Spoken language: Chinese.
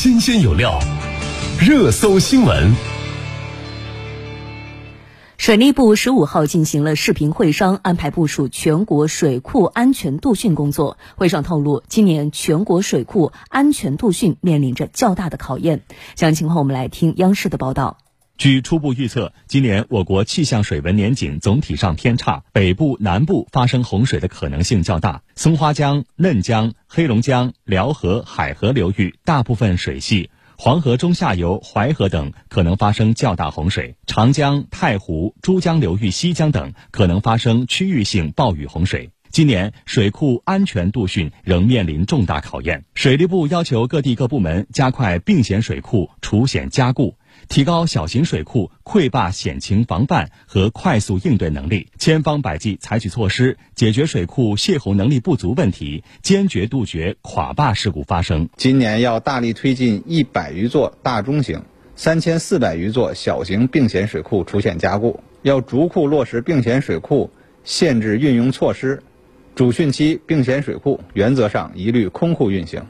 新鲜有料，热搜新闻。水利部十五号进行了视频会商，安排部署全国水库安全度汛工作。会上透露，今年全国水库安全度汛面临着较大的考验。详情况，我们来听央视的报道。据初步预测，今年我国气象水文年景总体上偏差，北部、南部发生洪水的可能性较大。松花江、嫩江、黑龙江、辽河、海河流域大部分水系，黄河中下游、淮河等可能发生较大洪水；长江、太湖、珠江流域西江等可能发生区域性暴雨洪水。今年水库安全度汛仍面临重大考验，水利部要求各地各部门加快并险水库除险加固。提高小型水库溃坝险情防范和快速应对能力，千方百计采取措施解决水库泄洪能力不足问题，坚决杜绝垮坝事故发生。今年要大力推进一百余座大中型、三千四百余座小型并险水库除险加固，要逐库落实并险水库限制运用措施，主汛期并险水库原则上一律空库运行。